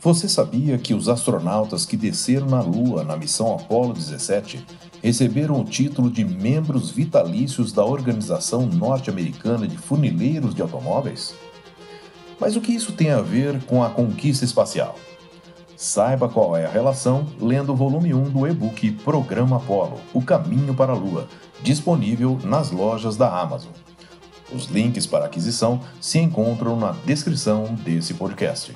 Você sabia que os astronautas que desceram na Lua na missão Apollo 17 receberam o título de membros vitalícios da Organização Norte-Americana de Funileiros de Automóveis? Mas o que isso tem a ver com a conquista espacial? Saiba qual é a relação lendo o volume 1 do e-book Programa Apollo O Caminho para a Lua, disponível nas lojas da Amazon. Os links para aquisição se encontram na descrição desse podcast.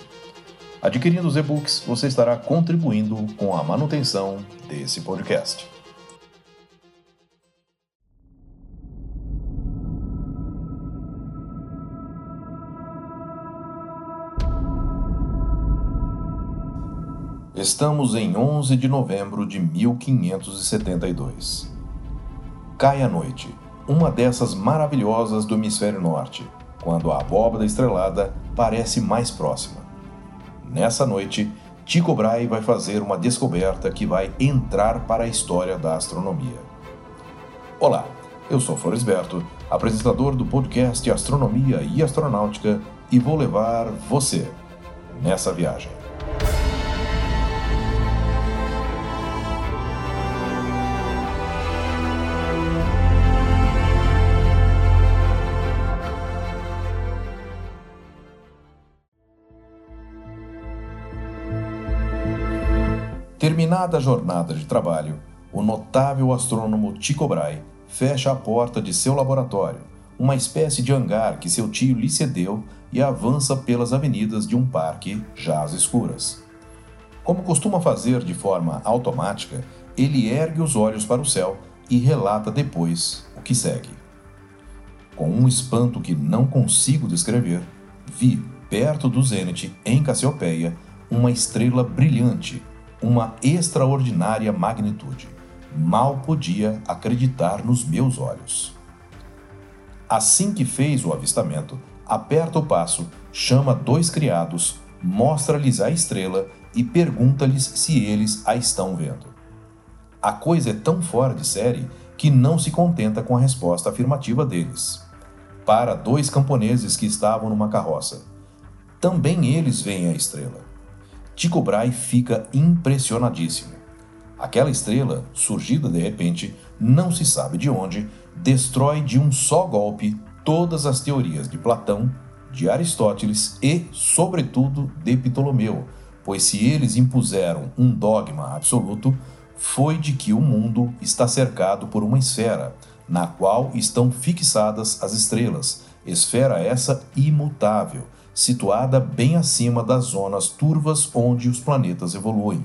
Adquirindo os e-books, você estará contribuindo com a manutenção desse podcast. Estamos em 11 de novembro de 1572. Cai a noite, uma dessas maravilhosas do hemisfério norte, quando a abóbada estrelada parece mais próxima. Nessa noite, Tycho Brahe vai fazer uma descoberta que vai entrar para a história da astronomia. Olá, eu sou Floresberto, apresentador do podcast Astronomia e Astronáutica, e vou levar você nessa viagem. Terminada a jornada de trabalho, o notável astrônomo Tycho Brahe fecha a porta de seu laboratório, uma espécie de hangar que seu tio lhe cedeu e avança pelas avenidas de um parque já às escuras. Como costuma fazer de forma automática, ele ergue os olhos para o céu e relata depois o que segue. Com um espanto que não consigo descrever, vi, perto do zênite, em Cassiopeia, uma estrela brilhante uma extraordinária magnitude. Mal podia acreditar nos meus olhos. Assim que fez o avistamento, aperta o passo, chama dois criados, mostra-lhes a estrela e pergunta-lhes se eles a estão vendo. A coisa é tão fora de série que não se contenta com a resposta afirmativa deles. Para dois camponeses que estavam numa carroça. Também eles veem a estrela. Tycho Brahe fica impressionadíssimo. Aquela estrela, surgida de repente, não se sabe de onde, destrói de um só golpe todas as teorias de Platão, de Aristóteles e, sobretudo, de Ptolomeu, pois se eles impuseram um dogma absoluto, foi de que o mundo está cercado por uma esfera, na qual estão fixadas as estrelas, esfera essa imutável, situada bem acima das zonas turvas onde os planetas evoluem.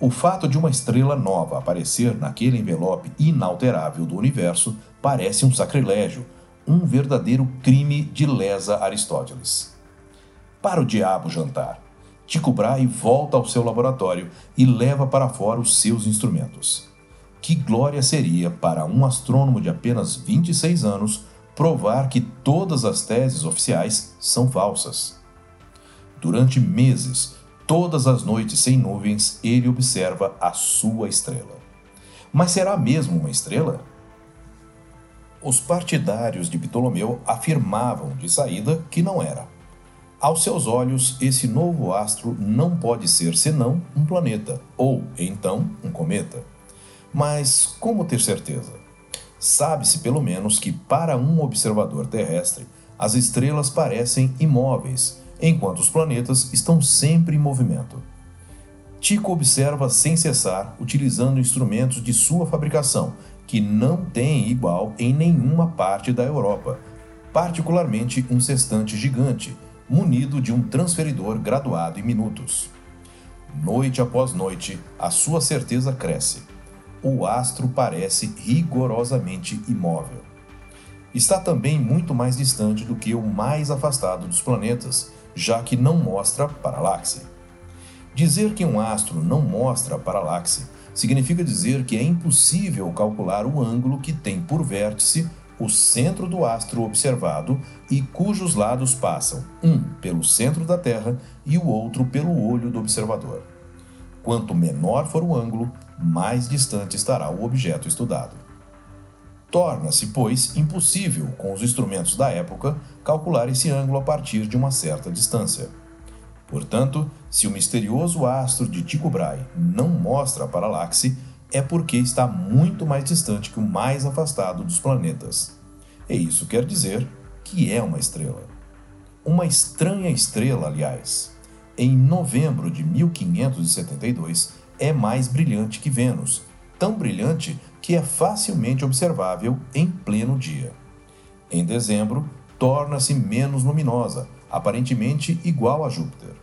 O fato de uma estrela nova aparecer naquele envelope inalterável do universo parece um sacrilégio, um verdadeiro crime de lesa Aristóteles. Para o diabo jantar, Tycho Brahe volta ao seu laboratório e leva para fora os seus instrumentos. Que glória seria para um astrônomo de apenas 26 anos provar que todas as teses oficiais são falsas. Durante meses, todas as noites sem nuvens, ele observa a sua estrela. Mas será mesmo uma estrela? Os partidários de Ptolomeu afirmavam de saída que não era. Aos seus olhos, esse novo astro não pode ser senão um planeta, ou então um cometa. Mas como ter certeza? Sabe-se pelo menos que, para um observador terrestre, as estrelas parecem imóveis, enquanto os planetas estão sempre em movimento. Tico observa sem cessar, utilizando instrumentos de sua fabricação, que não tem igual em nenhuma parte da Europa, particularmente um sextante gigante, munido de um transferidor graduado em minutos. Noite após noite, a sua certeza cresce o astro parece rigorosamente imóvel. Está também muito mais distante do que o mais afastado dos planetas, já que não mostra paralaxe. Dizer que um astro não mostra paralaxe significa dizer que é impossível calcular o ângulo que tem por vértice o centro do astro observado e cujos lados passam, um pelo centro da Terra e o outro pelo olho do observador. Quanto menor for o ângulo, mais distante estará o objeto estudado. Torna-se, pois, impossível, com os instrumentos da época, calcular esse ângulo a partir de uma certa distância. Portanto, se o misterioso astro de Tycho Brahe não mostra a paralaxe, é porque está muito mais distante que o mais afastado dos planetas. E isso quer dizer que é uma estrela. Uma estranha estrela, aliás. Em novembro de 1572, é mais brilhante que Vênus, tão brilhante que é facilmente observável em pleno dia. Em dezembro, torna-se menos luminosa, aparentemente igual a Júpiter.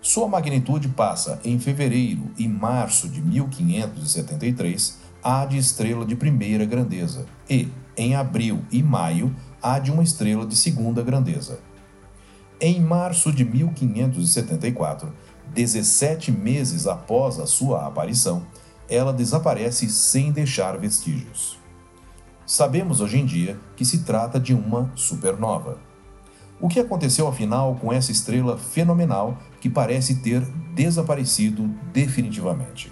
Sua magnitude passa em fevereiro e março de 1573 à de estrela de primeira grandeza e, em abril e maio, à de uma estrela de segunda grandeza. Em março de 1574, 17 meses após a sua aparição, ela desaparece sem deixar vestígios. Sabemos hoje em dia que se trata de uma supernova. O que aconteceu afinal com essa estrela fenomenal que parece ter desaparecido definitivamente?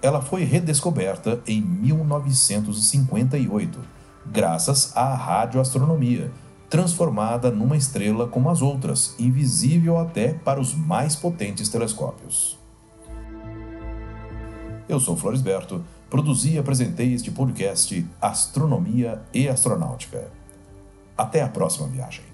Ela foi redescoberta em 1958, graças à radioastronomia, transformada numa estrela como as outras, invisível até para os mais potentes telescópios. Eu sou Floresberto, produzi e apresentei este podcast Astronomia e Astronáutica. Até a próxima viagem.